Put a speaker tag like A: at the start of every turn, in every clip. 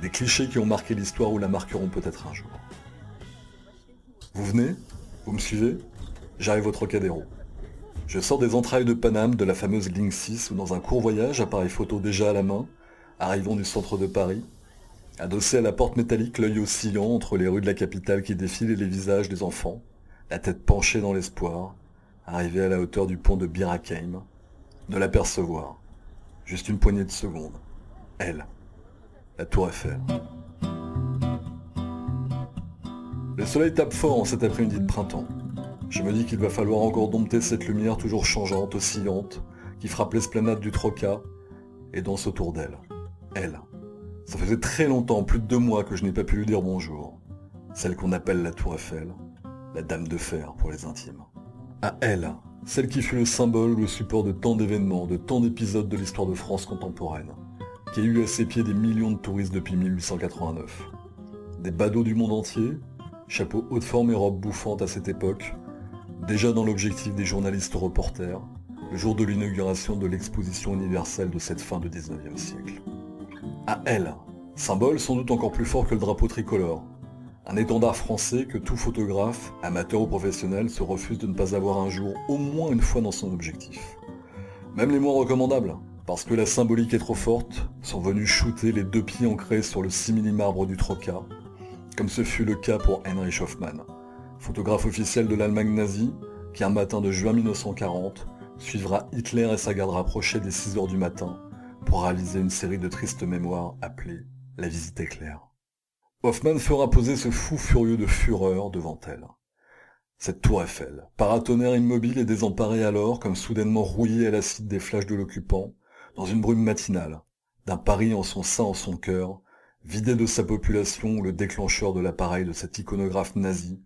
A: des clichés qui ont marqué l'histoire ou la marqueront peut-être un jour. Vous venez? Vous me suivez? J'arrive au Trocadéro. Je sors des entrailles de Paname de la fameuse ligne 6 où dans un court voyage, appareil photo déjà à la main, arrivant du centre de Paris, adossé à la porte métallique, l'œil oscillant entre les rues de la capitale qui défilent et les visages des enfants, la tête penchée dans l'espoir, arrivé à la hauteur du pont de Birakeim, de l'apercevoir, juste une poignée de secondes, elle, la tour Eiffel. Le soleil tape fort en cet après-midi de printemps. Je me dis qu'il va falloir encore dompter cette lumière toujours changeante, oscillante, qui frappe l'esplanade du Troca et danse autour d'elle. Elle. Ça faisait très longtemps, plus de deux mois, que je n'ai pas pu lui dire bonjour. Celle qu'on appelle la Tour Eiffel, la Dame de Fer pour les intimes. À elle, celle qui fut le symbole le support de tant d'événements, de tant d'épisodes de l'histoire de France contemporaine, qui a eu à ses pieds des millions de touristes depuis 1889. Des badauds du monde entier, chapeau haute forme et robe bouffante à cette époque, déjà dans l'objectif des journalistes reporters, le jour de l'inauguration de l'exposition universelle de cette fin du 19e siècle. À elle, symbole sans doute encore plus fort que le drapeau tricolore, un étendard français que tout photographe, amateur ou professionnel, se refuse de ne pas avoir un jour au moins une fois dans son objectif. Même les moins recommandables, parce que la symbolique est trop forte, sont venus shooter les deux pieds ancrés sur le simili-marbre du Troca, comme ce fut le cas pour Heinrich Hoffmann, photographe officiel de l'Allemagne nazie, qui un matin de juin 1940 suivra Hitler et sa garde rapprochée des 6 heures du matin pour réaliser une série de tristes mémoires appelées La visite éclair. Hoffmann fera poser ce fou furieux de fureur devant elle. Cette tour Eiffel, paratonnerre immobile et désemparée alors, comme soudainement rouillée à l'acide des flashs de l'occupant, dans une brume matinale, d'un Paris en son sein en son cœur, vidé de sa population le déclencheur de l'appareil de cet iconographe nazi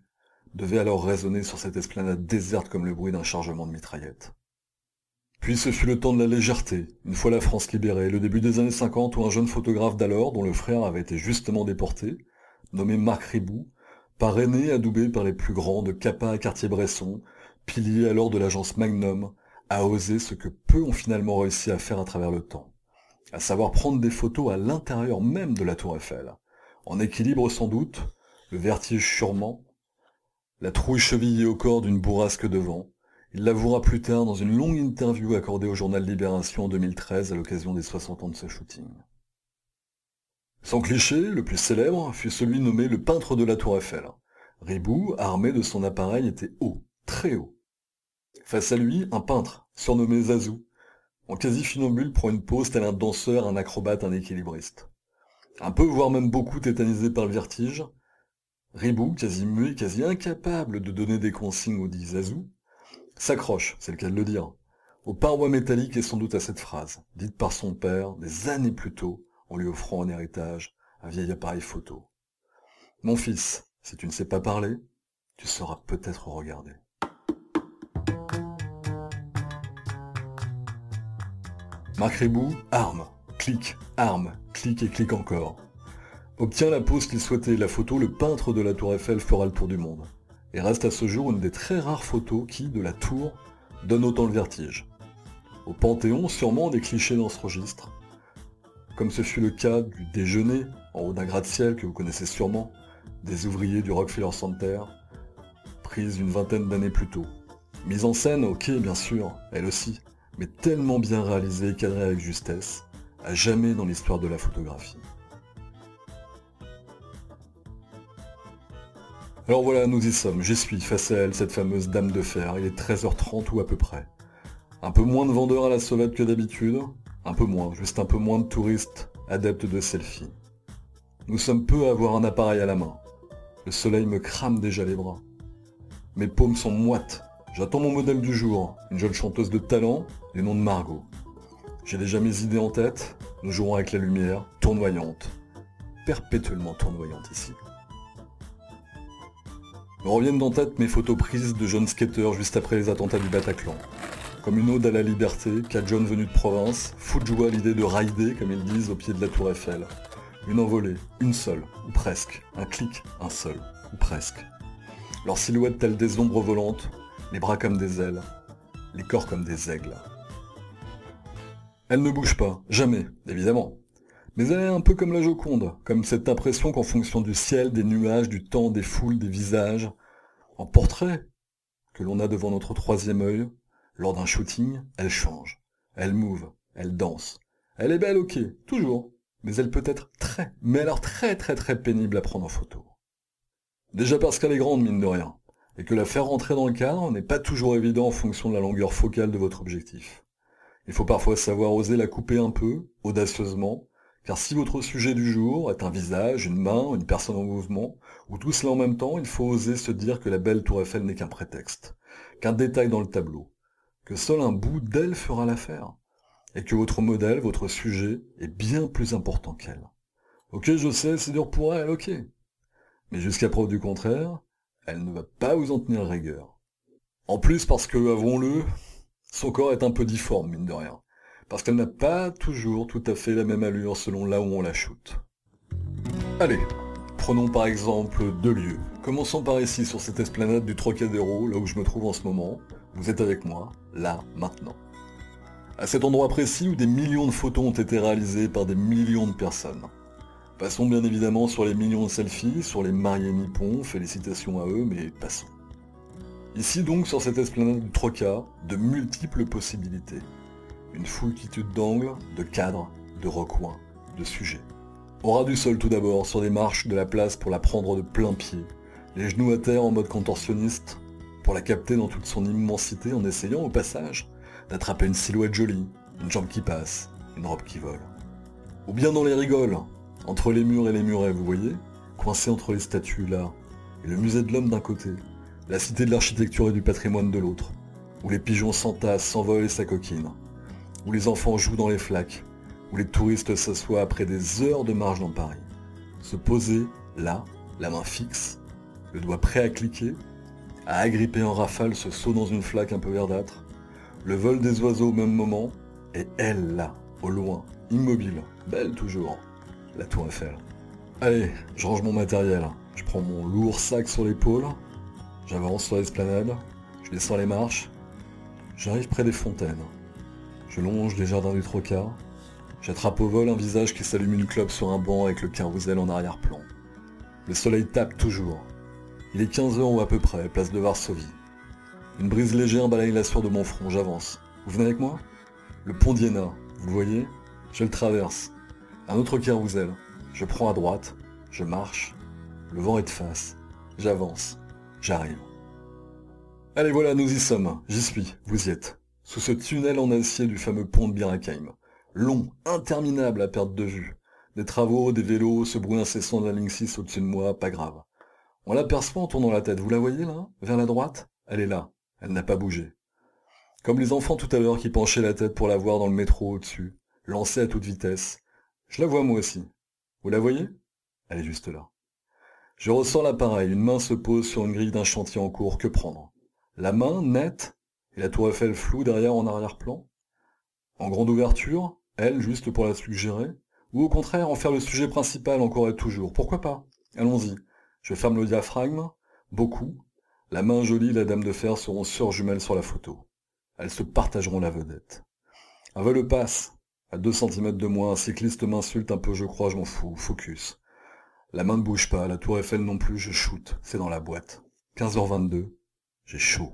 A: devait alors résonner sur cette esplanade déserte comme le bruit d'un chargement de mitraillette. Puis ce fut le temps de la légèreté, une fois la France libérée, le début des années 50 où un jeune photographe d'alors, dont le frère avait été justement déporté, nommé Marc Ribou, parrainé, adoubé par les plus grands de Capa à Cartier-Bresson, pilier alors de l'agence Magnum, a osé ce que peu ont finalement réussi à faire à travers le temps, à savoir prendre des photos à l'intérieur même de la tour Eiffel, en équilibre sans doute, le vertige sûrement, la trouille chevillée au corps d'une bourrasque de vent. Il l'avouera plus tard dans une longue interview accordée au journal Libération en 2013 à l'occasion des 60 ans de ce shooting. Son cliché, le plus célèbre, fut celui nommé le peintre de la tour Eiffel. Ribou, armé de son appareil, était haut, très haut. Face à lui, un peintre, surnommé Zazou, en quasi funambule prend une pose tel un danseur, un acrobate, un équilibriste. Un peu, voire même beaucoup tétanisé par le vertige, Ribou, quasi muet, quasi incapable de donner des consignes au dit Zazou, s'accroche, c'est le cas de le dire, aux parois métalliques et sans doute à cette phrase, dite par son père des années plus tôt, en lui offrant en héritage un vieil appareil photo. Mon fils, si tu ne sais pas parler, tu sauras peut-être regarder. Marc Ribou, arme, clic, arme, clic et clic encore. Obtient la pose qu'il souhaitait, la photo, le peintre de la tour Eiffel fera le tour du monde. Et reste à ce jour une des très rares photos qui, de la tour, donne autant le vertige. Au Panthéon, sûrement des clichés dans ce registre. Comme ce fut le cas du déjeuner, en haut d'un gratte-ciel que vous connaissez sûrement, des ouvriers du Rockefeller Center, prise une vingtaine d'années plus tôt. Mise en scène, ok bien sûr, elle aussi, mais tellement bien réalisé et cadré avec justesse, à jamais dans l'histoire de la photographie. Alors voilà, nous y sommes, j'y suis, face à elle, cette fameuse dame de fer, il est 13h30 ou à peu près. Un peu moins de vendeurs à la sauvette que d'habitude, un peu moins, juste un peu moins de touristes adeptes de selfie. Nous sommes peu à avoir un appareil à la main. Le soleil me crame déjà les bras. Mes paumes sont moites J'attends mon modèle du jour, une jeune chanteuse de talent, du nom de Margot. J'ai déjà mes idées en tête, nous jouerons avec la lumière, tournoyante. perpétuellement tournoyante ici. Me reviennent en tête mes photos prises de jeunes skateurs juste après les attentats du Bataclan. Comme une ode à la liberté qu'a John venu de province, fou de joie à l'idée de rider, comme ils disent, au pied de la tour Eiffel. Une envolée, une seule, ou presque. Un clic, un seul, ou presque. Leurs silhouettes telles des ombres volantes, les bras comme des ailes, les corps comme des aigles. Elle ne bouge pas, jamais, évidemment. Mais elle est un peu comme la Joconde, comme cette impression qu'en fonction du ciel, des nuages, du temps, des foules, des visages, en portrait que l'on a devant notre troisième œil, lors d'un shooting, elle change, elle move, elle danse. Elle est belle, ok, toujours, mais elle peut être très, mais alors très très très pénible à prendre en photo. Déjà parce qu'elle est grande, mine de rien, et que la faire rentrer dans le cadre n'est pas toujours évident en fonction de la longueur focale de votre objectif. Il faut parfois savoir oser la couper un peu, audacieusement, car si votre sujet du jour est un visage, une main, une personne en mouvement, ou tout cela en même temps, il faut oser se dire que la belle tour Eiffel n'est qu'un prétexte, qu'un détail dans le tableau, que seul un bout d'elle fera l'affaire, et que votre modèle, votre sujet, est bien plus important qu'elle. Ok, je sais, c'est dur pour elle, ok. Mais jusqu'à preuve du contraire, elle ne va pas vous en tenir rigueur. En plus parce que, avouons-le, son corps est un peu difforme, mine de rien parce qu'elle n'a pas toujours tout à fait la même allure selon là où on la shoot. Allez, prenons par exemple deux lieux. Commençons par ici, sur cette esplanade du Trocadéro, là où je me trouve en ce moment. Vous êtes avec moi, là, maintenant. À cet endroit précis où des millions de photos ont été réalisées par des millions de personnes. Passons bien évidemment sur les millions de selfies, sur les mariés nippons, félicitations à eux, mais passons. Ici donc, sur cette esplanade du Troca, de multiples possibilités une foultitude d'angles, de cadres, de recoins, de sujets. Au ras du sol tout d'abord, sur des marches de la place pour la prendre de plein pied, les genoux à terre en mode contorsionniste, pour la capter dans toute son immensité en essayant au passage d'attraper une silhouette jolie, une jambe qui passe, une robe qui vole. Ou bien dans les rigoles, entre les murs et les murets, vous voyez, coincés entre les statues là, et le musée de l'homme d'un côté, la cité de l'architecture et du patrimoine de l'autre, où les pigeons s'entassent, s'envolent et s'acoquinent, où les enfants jouent dans les flaques, où les touristes s'assoient après des heures de marche dans Paris. Se poser, là, la main fixe, le doigt prêt à cliquer, à agripper en rafale ce saut dans une flaque un peu verdâtre, le vol des oiseaux au même moment, et elle là, au loin, immobile, belle toujours, la tour Eiffel. Allez, je range mon matériel, je prends mon lourd sac sur l'épaule, j'avance sur l'esplanade, je descends les marches, j'arrive près des fontaines. Je longe les jardins du trocas. J'attrape au vol un visage qui s'allume une clope sur un banc avec le carrousel en arrière-plan. Le soleil tape toujours. Il est 15h ou à peu près, place de Varsovie. Une brise légère balaye la sueur de mon front, j'avance. Vous venez avec moi? Le pont d'Iéna, vous le voyez? Je le traverse. Un autre carrousel. Je prends à droite, je marche. Le vent est de face. J'avance. J'arrive. Allez voilà, nous y sommes. J'y suis. Vous y êtes sous ce tunnel en acier du fameux pont de Birakheim. Long, interminable à perte de vue. Des travaux, des vélos, ce bruit incessant de la ligne 6 au-dessus de moi, pas grave. On l'aperçoit en tournant la tête, vous la voyez là? Vers la droite? Elle est là, elle n'a pas bougé. Comme les enfants tout à l'heure qui penchaient la tête pour la voir dans le métro au-dessus, lancée à toute vitesse. Je la vois moi aussi. Vous la voyez? Elle est juste là. Je ressens l'appareil, une main se pose sur une grille d'un chantier en cours, que prendre? La main, nette, et la tour Eiffel floue derrière en arrière-plan? En grande ouverture, elle juste pour la suggérer? Ou au contraire en faire le sujet principal encore et toujours? Pourquoi pas? Allons-y. Je ferme le diaphragme, beaucoup. La main jolie et la dame de fer seront sœurs jumelles sur la photo. Elles se partageront la vedette. Un vol passe. À deux centimètres de moi, un cycliste m'insulte un peu, je crois, je m'en fous. Focus. La main ne bouge pas, la tour Eiffel non plus, je shoot. C'est dans la boîte. 15h22. J'ai chaud.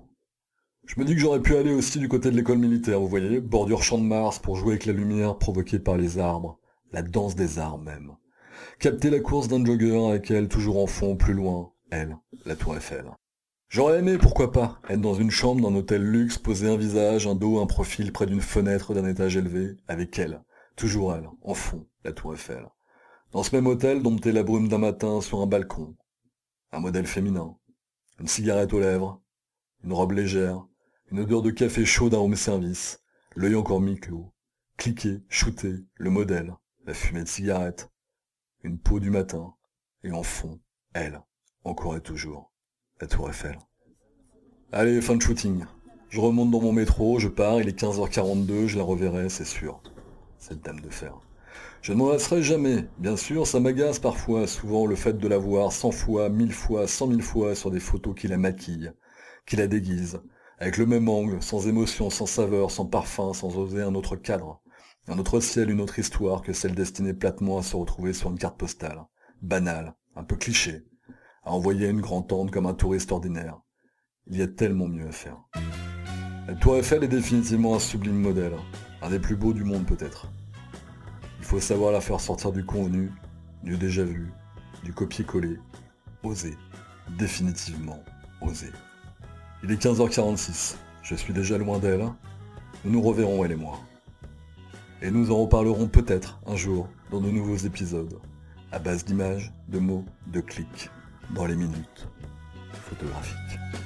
A: Je me dis que j'aurais pu aller aussi du côté de l'école militaire, vous voyez, bordure champ de Mars pour jouer avec la lumière provoquée par les arbres, la danse des arbres même. Capter la course d'un jogger avec elle toujours en fond, plus loin, elle, la tour Eiffel. J'aurais aimé, pourquoi pas, être dans une chambre d'un hôtel luxe, poser un visage, un dos, un profil près d'une fenêtre d'un étage élevé, avec elle, toujours elle, en fond, la tour Eiffel. Dans ce même hôtel, dompter la brume d'un matin sur un balcon. Un modèle féminin. Une cigarette aux lèvres. Une robe légère. Une odeur de café chaud d'un home service, l'œil encore mi-clos. Cliquer, shooter, le modèle, la fumée de cigarette. une peau du matin, et en fond, elle, encore et toujours, la tour Eiffel. Allez, fin de shooting. Je remonte dans mon métro, je pars, il est 15h42, je la reverrai, c'est sûr. Cette dame de fer. Je ne m'en lasserai jamais. Bien sûr, ça m'agace parfois, souvent le fait de la voir cent fois, mille fois, cent mille fois sur des photos qui la maquillent, qui la déguisent, avec le même angle, sans émotion, sans saveur, sans parfum, sans oser un autre cadre. Un autre ciel, une autre histoire que celle destinée platement à se retrouver sur une carte postale. Banale, un peu cliché, envoyer une grande-tante comme un touriste ordinaire. Il y a tellement mieux à faire. La Tour Eiffel est définitivement un sublime modèle, un des plus beaux du monde peut-être. Il faut savoir la faire sortir du convenu, du déjà vu, du copier-coller, oser, définitivement oser. Il est 15h46, je suis déjà loin d'elle, nous nous reverrons elle et moi. Et nous en reparlerons peut-être un jour dans de nouveaux épisodes, à base d'images, de mots, de clics, dans les minutes photographiques.